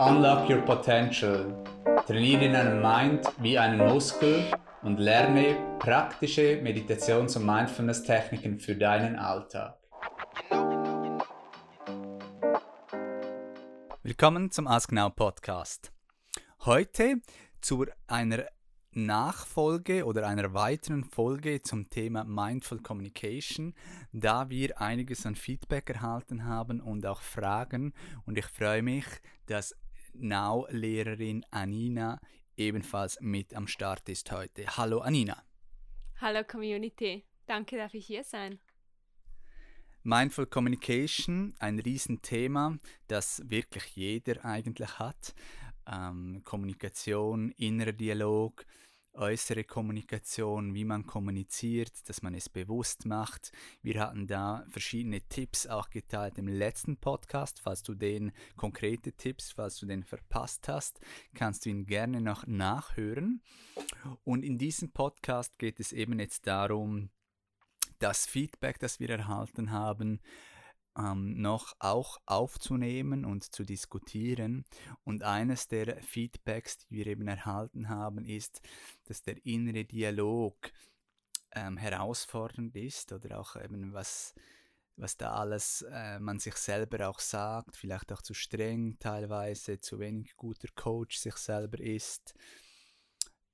Unlock Your Potential. Trainiere deinen Mind wie einen Muskel und lerne praktische Meditations- und Mindfulness-Techniken für deinen Alltag. Willkommen zum Ask Now Podcast. Heute zu einer Nachfolge oder einer weiteren Folge zum Thema Mindful Communication, da wir einiges an Feedback erhalten haben und auch Fragen. Und ich freue mich, dass Now-Lehrerin Anina ebenfalls mit am Start ist heute. Hallo Anina. Hallo Community, danke, darf ich hier sein. Mindful Communication, ein Riesenthema, das wirklich jeder eigentlich hat. Ähm, Kommunikation, innerer Dialog, äußere Kommunikation, wie man kommuniziert, dass man es bewusst macht. Wir hatten da verschiedene Tipps auch geteilt im letzten Podcast. Falls du den konkrete Tipps, falls du den verpasst hast, kannst du ihn gerne noch nachhören. Und in diesem Podcast geht es eben jetzt darum, das Feedback, das wir erhalten haben, ähm, noch auch aufzunehmen und zu diskutieren. Und eines der Feedbacks, die wir eben erhalten haben, ist, dass der innere Dialog ähm, herausfordernd ist oder auch eben was was da alles äh, man sich selber auch sagt, vielleicht auch zu streng teilweise, zu wenig guter Coach sich selber ist,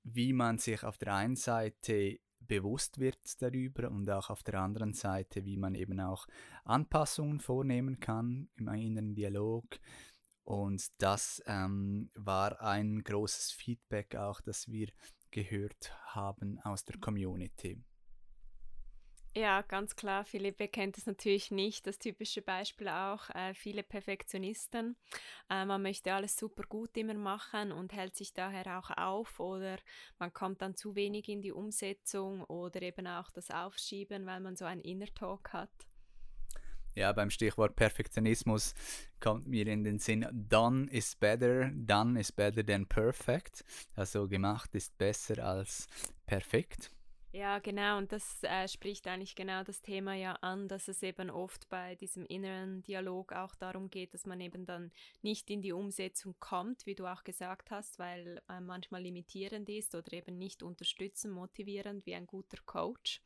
wie man sich auf der einen Seite bewusst wird darüber und auch auf der anderen Seite, wie man eben auch Anpassungen vornehmen kann im inneren Dialog. Und das ähm, war ein großes Feedback auch, das wir gehört haben aus der Community. Ja, ganz klar. Philippe kennt es natürlich nicht. Das typische Beispiel auch, äh, viele Perfektionisten. Äh, man möchte alles super gut immer machen und hält sich daher auch auf oder man kommt dann zu wenig in die Umsetzung oder eben auch das Aufschieben, weil man so einen Inner Talk hat. Ja, beim Stichwort Perfektionismus kommt mir in den Sinn, done is better, done is better than perfect. Also gemacht ist besser als perfekt. Ja, genau, und das äh, spricht eigentlich genau das Thema ja an, dass es eben oft bei diesem inneren Dialog auch darum geht, dass man eben dann nicht in die Umsetzung kommt, wie du auch gesagt hast, weil äh, manchmal limitierend ist oder eben nicht unterstützend, motivierend wie ein guter Coach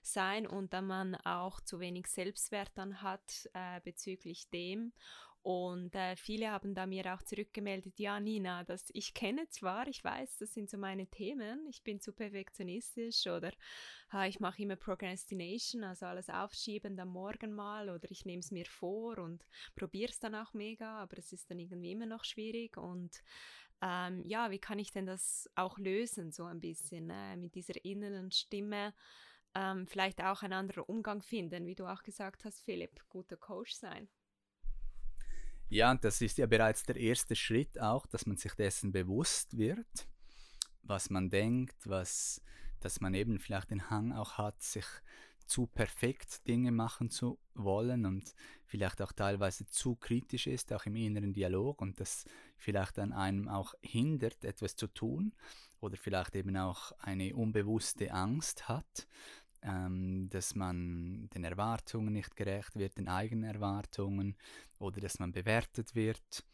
sein und dann man auch zu wenig Selbstwert dann hat äh, bezüglich dem und äh, viele haben da mir auch zurückgemeldet, ja Nina, das ich kenne zwar, ich weiß, das sind so meine Themen, ich bin zu perfektionistisch oder ha, ich mache immer Procrastination, also alles aufschieben dann morgen mal oder ich nehme es mir vor und probiere es dann auch mega, aber es ist dann irgendwie immer noch schwierig und ähm, ja, wie kann ich denn das auch lösen, so ein bisschen äh, mit dieser inneren Stimme? Ähm, vielleicht auch ein anderer Umgang finden, wie du auch gesagt hast, Philipp, guter Coach sein. Ja, und das ist ja bereits der erste Schritt auch, dass man sich dessen bewusst wird, was man denkt, was, dass man eben vielleicht den Hang auch hat, sich zu perfekt Dinge machen zu wollen und vielleicht auch teilweise zu kritisch ist, auch im inneren Dialog und das vielleicht an einem auch hindert, etwas zu tun oder vielleicht eben auch eine unbewusste Angst hat, ähm, dass man den Erwartungen nicht gerecht wird, den eigenen Erwartungen oder dass man bewertet wird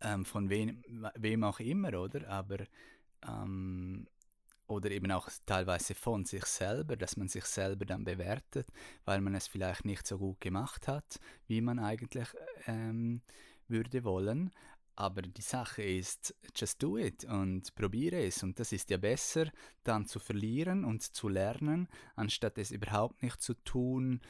ähm, von wem, wem auch immer, oder? Aber ähm, oder eben auch teilweise von sich selber, dass man sich selber dann bewertet, weil man es vielleicht nicht so gut gemacht hat, wie man eigentlich ähm, würde wollen. Aber die Sache ist, just do it und probiere es. Und das ist ja besser, dann zu verlieren und zu lernen, anstatt es überhaupt nicht zu tun.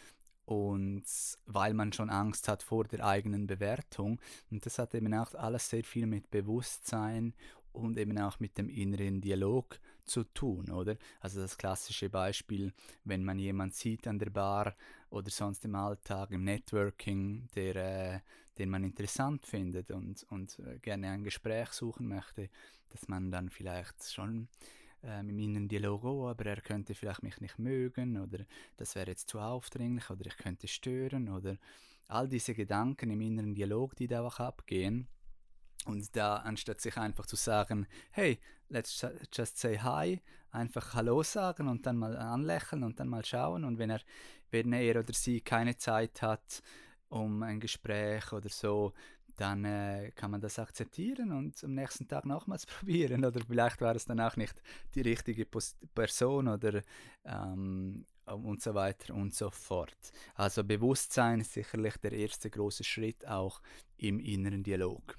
Und weil man schon Angst hat vor der eigenen Bewertung. Und das hat eben auch alles sehr viel mit Bewusstsein und eben auch mit dem inneren Dialog zu tun, oder? Also das klassische Beispiel, wenn man jemand sieht an der Bar oder sonst im Alltag, im Networking, der, äh, den man interessant findet und, und äh, gerne ein Gespräch suchen möchte, dass man dann vielleicht schon ähm, im inneren Dialog, oh, aber er könnte vielleicht mich nicht mögen oder das wäre jetzt zu aufdringlich oder ich könnte stören oder all diese Gedanken im inneren Dialog, die da auch abgehen, und da, anstatt sich einfach zu sagen, hey, let's just say hi, einfach Hallo sagen und dann mal anlächeln und dann mal schauen. Und wenn er, wenn er oder sie keine Zeit hat, um ein Gespräch oder so, dann äh, kann man das akzeptieren und am nächsten Tag nochmals probieren. Oder vielleicht war es dann auch nicht die richtige Person oder ähm, und so weiter und so fort. Also Bewusstsein ist sicherlich der erste große Schritt auch im inneren Dialog.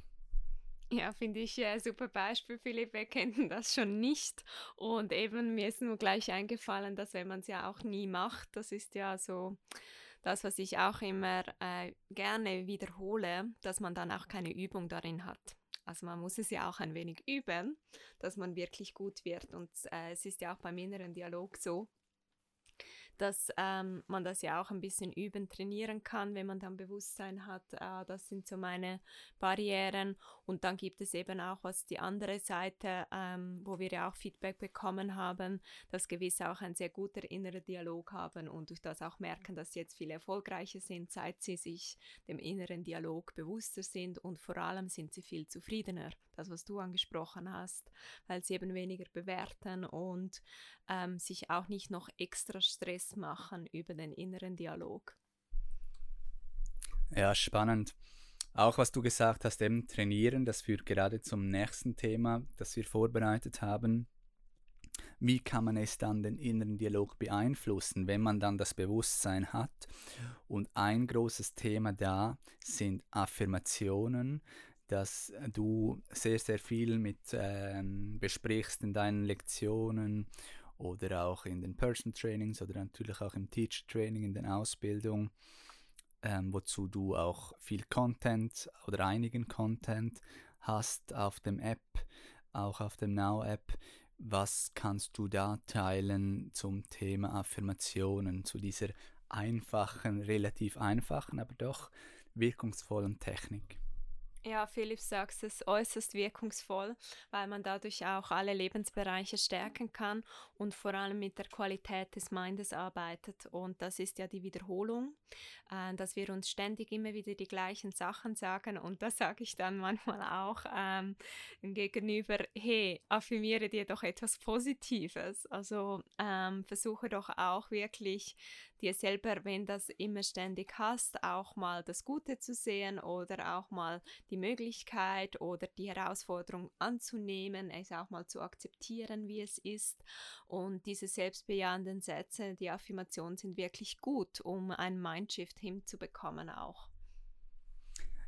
Ja, finde ich ein super Beispiel, Philipp. Wir kennen das schon nicht. Und eben mir ist nur gleich eingefallen, dass wenn man es ja auch nie macht, das ist ja so das, was ich auch immer äh, gerne wiederhole, dass man dann auch keine Übung darin hat. Also man muss es ja auch ein wenig üben, dass man wirklich gut wird. Und äh, es ist ja auch beim inneren Dialog so, dass ähm, man das ja auch ein bisschen üben, trainieren kann, wenn man dann Bewusstsein hat. Äh, das sind so meine Barrieren. Und dann gibt es eben auch was die andere Seite, ähm, wo wir ja auch Feedback bekommen haben, dass gewiss auch ein sehr guter innerer Dialog haben und durch das auch merken, dass sie jetzt viel erfolgreicher sind, seit sie sich dem inneren Dialog bewusster sind und vor allem sind sie viel zufriedener. Das, was du angesprochen hast, weil sie eben weniger bewerten und ähm, sich auch nicht noch extra Stress machen über den inneren Dialog. Ja, spannend. Auch was du gesagt hast, eben trainieren, das führt gerade zum nächsten Thema, das wir vorbereitet haben. Wie kann man es dann den inneren Dialog beeinflussen, wenn man dann das Bewusstsein hat? Und ein großes Thema da sind Affirmationen, dass du sehr, sehr viel mit ähm, besprichst in deinen Lektionen oder auch in den Person Trainings oder natürlich auch im Teacher Training, in den Ausbildungen, ähm, wozu du auch viel Content oder einigen Content hast auf dem App, auch auf dem Now App. Was kannst du da teilen zum Thema Affirmationen, zu dieser einfachen, relativ einfachen, aber doch wirkungsvollen Technik? Ja, Philipp sagt es äußerst wirkungsvoll, weil man dadurch auch alle Lebensbereiche stärken kann und vor allem mit der Qualität des Mindes arbeitet. Und das ist ja die Wiederholung, äh, dass wir uns ständig immer wieder die gleichen Sachen sagen. Und das sage ich dann manchmal auch ähm, gegenüber, hey, affirmiere dir doch etwas Positives. Also ähm, versuche doch auch wirklich dir selber, wenn das immer ständig hast, auch mal das Gute zu sehen oder auch mal die Möglichkeit oder die Herausforderung anzunehmen, es auch mal zu akzeptieren, wie es ist. Und diese selbstbejahenden Sätze, die Affirmationen sind wirklich gut, um einen Mindshift hinzubekommen auch.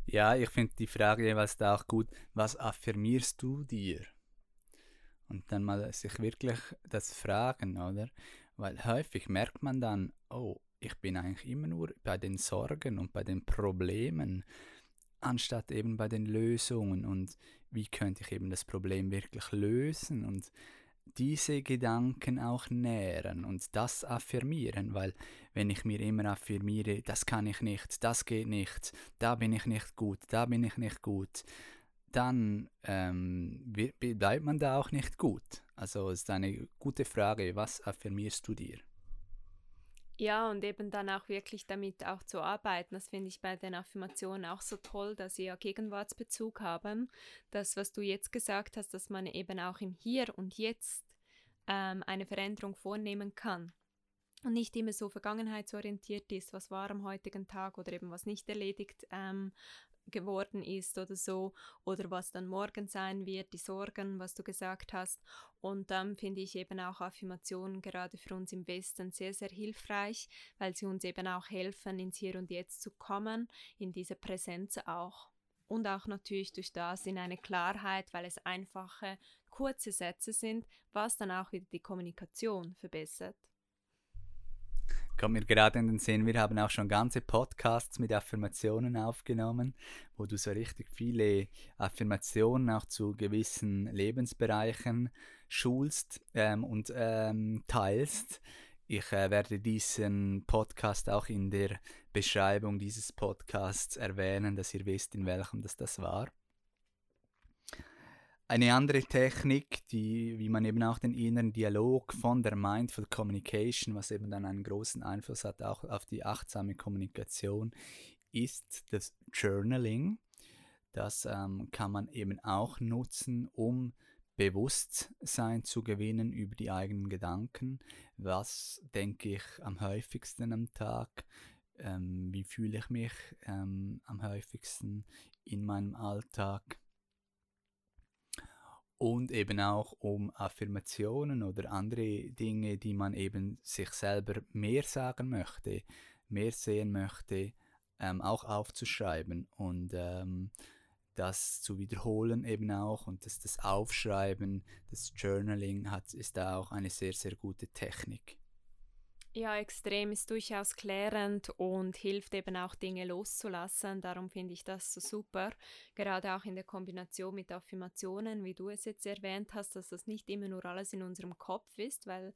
Ja, ich finde die Frage jeweils da auch gut, was affirmierst du dir? Und dann mal sich wirklich das fragen, oder? Weil häufig merkt man dann, oh, ich bin eigentlich immer nur bei den Sorgen und bei den Problemen, anstatt eben bei den Lösungen und wie könnte ich eben das Problem wirklich lösen und diese Gedanken auch nähren und das affirmieren, weil wenn ich mir immer affirmiere, das kann ich nicht, das geht nicht, da bin ich nicht gut, da bin ich nicht gut, dann ähm, bleibt man da auch nicht gut. Also ist eine gute Frage, was affirmierst du dir? Ja, und eben dann auch wirklich damit auch zu arbeiten. Das finde ich bei den Affirmationen auch so toll, dass sie ja Gegenwartsbezug haben. Das, was du jetzt gesagt hast, dass man eben auch im Hier und Jetzt ähm, eine Veränderung vornehmen kann und nicht immer so vergangenheitsorientiert ist, was war am heutigen Tag oder eben was nicht erledigt ähm, geworden ist oder so oder was dann morgen sein wird, die Sorgen, was du gesagt hast. Und dann finde ich eben auch Affirmationen gerade für uns im Westen sehr, sehr hilfreich, weil sie uns eben auch helfen, ins Hier und Jetzt zu kommen, in diese Präsenz auch. Und auch natürlich durch das in eine Klarheit, weil es einfache, kurze Sätze sind, was dann auch wieder die Kommunikation verbessert kommt mir gerade in den Sinn, wir haben auch schon ganze Podcasts mit Affirmationen aufgenommen, wo du so richtig viele Affirmationen auch zu gewissen Lebensbereichen schulst ähm, und ähm, teilst. Ich äh, werde diesen Podcast auch in der Beschreibung dieses Podcasts erwähnen, dass ihr wisst, in welchem das, das war. Eine andere Technik, die, wie man eben auch den inneren Dialog von der Mindful Communication, was eben dann einen großen Einfluss hat auch auf die achtsame Kommunikation, ist das Journaling. Das ähm, kann man eben auch nutzen, um Bewusstsein zu gewinnen über die eigenen Gedanken. Was denke ich am häufigsten am Tag? Ähm, wie fühle ich mich ähm, am häufigsten in meinem Alltag. Und eben auch um Affirmationen oder andere Dinge, die man eben sich selber mehr sagen möchte, mehr sehen möchte, ähm, auch aufzuschreiben und ähm, das zu wiederholen eben auch und das, das Aufschreiben, das Journaling hat, ist da auch eine sehr, sehr gute Technik. Ja, extrem ist durchaus klärend und hilft eben auch Dinge loszulassen. Darum finde ich das so super. Gerade auch in der Kombination mit Affirmationen, wie du es jetzt erwähnt hast, dass das nicht immer nur alles in unserem Kopf ist, weil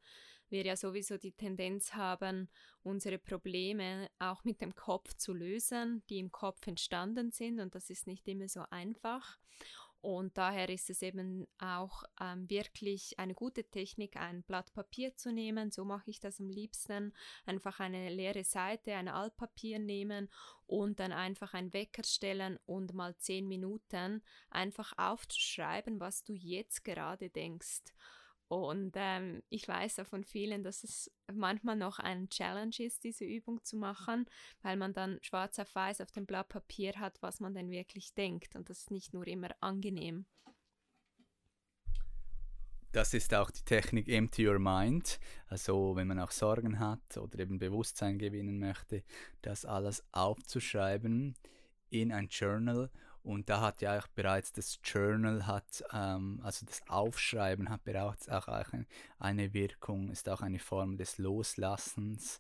wir ja sowieso die Tendenz haben, unsere Probleme auch mit dem Kopf zu lösen, die im Kopf entstanden sind. Und das ist nicht immer so einfach. Und daher ist es eben auch ähm, wirklich eine gute Technik, ein Blatt Papier zu nehmen. So mache ich das am liebsten. Einfach eine leere Seite, ein Altpapier nehmen und dann einfach einen Wecker stellen und mal zehn Minuten einfach aufzuschreiben, was du jetzt gerade denkst. Und ähm, ich weiß auch von vielen, dass es manchmal noch ein Challenge ist, diese Übung zu machen, weil man dann schwarz auf weiß auf dem Blatt Papier hat, was man denn wirklich denkt. Und das ist nicht nur immer angenehm. Das ist auch die Technik Empty Your Mind. Also wenn man auch Sorgen hat oder eben Bewusstsein gewinnen möchte, das alles aufzuschreiben in ein Journal und da hat ja auch bereits das Journal hat, ähm, also das Aufschreiben hat bereits auch eine Wirkung, ist auch eine Form des Loslassens.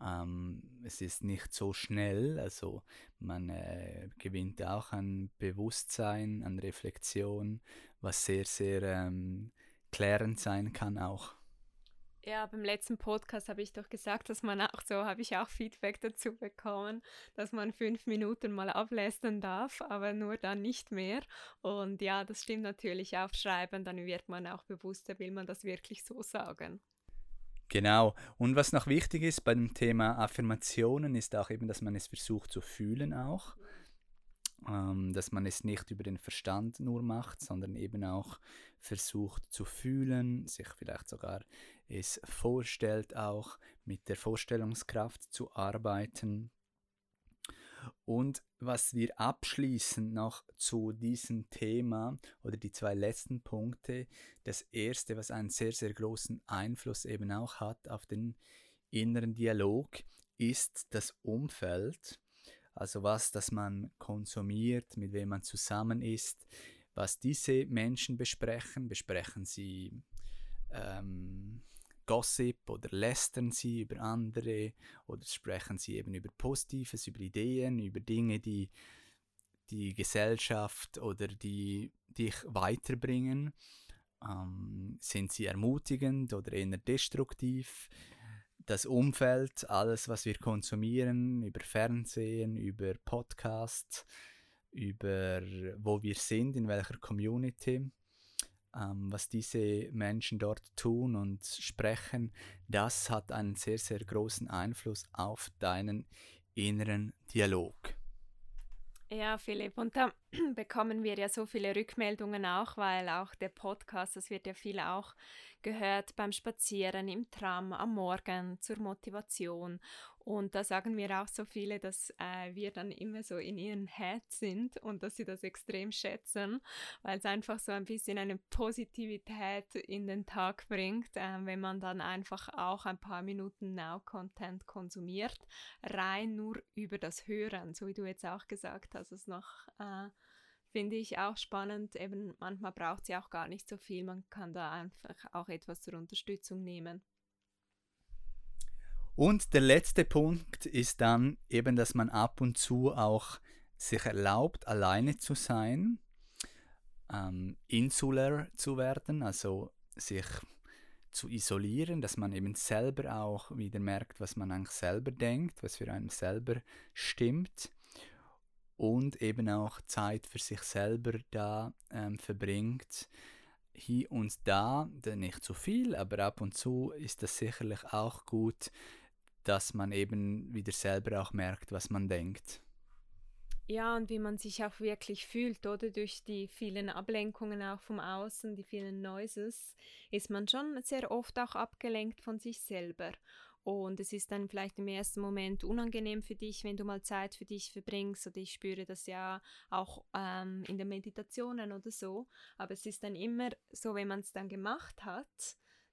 Ähm, es ist nicht so schnell, also man äh, gewinnt auch an Bewusstsein, an Reflexion, was sehr, sehr ähm, klärend sein kann auch. Ja, beim letzten Podcast habe ich doch gesagt, dass man auch so, habe ich auch Feedback dazu bekommen, dass man fünf Minuten mal ablästern darf, aber nur dann nicht mehr. Und ja, das stimmt natürlich, aufschreiben, dann wird man auch bewusster, will man das wirklich so sagen. Genau. Und was noch wichtig ist beim Thema Affirmationen, ist auch eben, dass man es versucht zu fühlen auch. Ähm, dass man es nicht über den Verstand nur macht, sondern eben auch versucht zu fühlen, sich vielleicht sogar es vorstellt, auch mit der Vorstellungskraft zu arbeiten. Und was wir abschließend noch zu diesem Thema oder die zwei letzten Punkte, das erste, was einen sehr, sehr großen Einfluss eben auch hat auf den inneren Dialog, ist das Umfeld. Also was, das man konsumiert, mit wem man zusammen ist, was diese Menschen besprechen. Besprechen sie ähm, Gossip oder lästern sie über andere oder sprechen sie eben über Positives, über Ideen, über Dinge, die die Gesellschaft oder die dich weiterbringen. Ähm, sind sie ermutigend oder eher destruktiv? Das Umfeld, alles, was wir konsumieren, über Fernsehen, über Podcasts, über wo wir sind, in welcher Community, ähm, was diese Menschen dort tun und sprechen, das hat einen sehr, sehr großen Einfluss auf deinen inneren Dialog. Ja, Philipp, und da bekommen wir ja so viele Rückmeldungen auch, weil auch der Podcast, das wird ja viel auch gehört beim Spazieren, im Tram, am Morgen, zur Motivation. Und da sagen mir auch so viele, dass äh, wir dann immer so in ihren Head sind und dass sie das extrem schätzen, weil es einfach so ein bisschen eine Positivität in den Tag bringt, äh, wenn man dann einfach auch ein paar Minuten Now-Content konsumiert, rein nur über das Hören, so wie du jetzt auch gesagt hast, ist noch äh, finde ich auch spannend. Eben manchmal braucht sie auch gar nicht so viel. Man kann da einfach auch etwas zur Unterstützung nehmen. Und der letzte Punkt ist dann eben, dass man ab und zu auch sich erlaubt, alleine zu sein, ähm, insular zu werden, also sich zu isolieren, dass man eben selber auch wieder merkt, was man eigentlich selber denkt, was für einen selber stimmt und eben auch Zeit für sich selber da ähm, verbringt. Hier und da, nicht zu viel, aber ab und zu ist das sicherlich auch gut, dass man eben wieder selber auch merkt, was man denkt. Ja, und wie man sich auch wirklich fühlt, oder? Durch die vielen Ablenkungen auch vom Außen, die vielen Noises, ist man schon sehr oft auch abgelenkt von sich selber. Und es ist dann vielleicht im ersten Moment unangenehm für dich, wenn du mal Zeit für dich verbringst. Oder ich spüre das ja auch ähm, in den Meditationen oder so. Aber es ist dann immer so, wenn man es dann gemacht hat,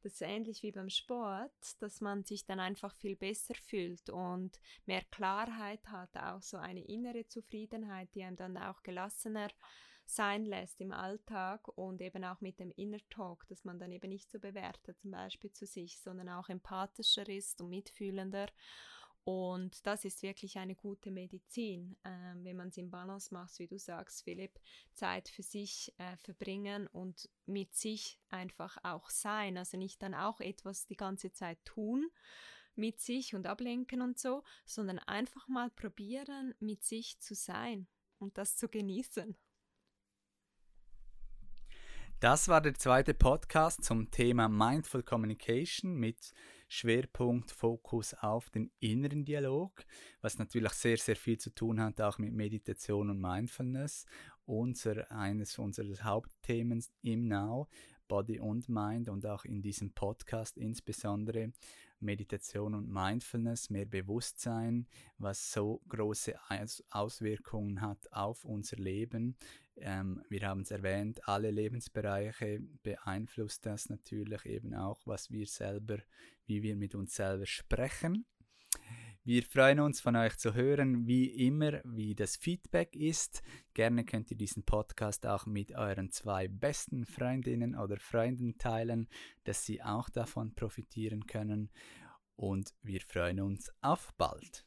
das ist ähnlich wie beim Sport, dass man sich dann einfach viel besser fühlt und mehr Klarheit hat, auch so eine innere Zufriedenheit, die einem dann auch gelassener sein lässt im Alltag und eben auch mit dem Inner Talk, dass man dann eben nicht so bewertet, zum Beispiel zu sich, sondern auch empathischer ist und mitfühlender. Und das ist wirklich eine gute Medizin, äh, wenn man es im Balance macht, wie du sagst, Philipp, Zeit für sich äh, verbringen und mit sich einfach auch sein. Also nicht dann auch etwas die ganze Zeit tun mit sich und ablenken und so, sondern einfach mal probieren, mit sich zu sein und das zu genießen. Das war der zweite Podcast zum Thema Mindful Communication mit Schwerpunkt, Fokus auf den inneren Dialog, was natürlich sehr, sehr viel zu tun hat, auch mit Meditation und Mindfulness. Unser, eines unserer Hauptthemen im Now, Body und Mind und auch in diesem Podcast insbesondere Meditation und Mindfulness, mehr Bewusstsein, was so große Auswirkungen hat auf unser Leben, ähm, wir haben es erwähnt, alle Lebensbereiche beeinflusst das natürlich eben auch, was wir selber, wie wir mit uns selber sprechen. Wir freuen uns von euch zu hören, wie immer, wie das Feedback ist. Gerne könnt ihr diesen Podcast auch mit euren zwei besten Freundinnen oder Freunden teilen, dass sie auch davon profitieren können. Und wir freuen uns auf bald.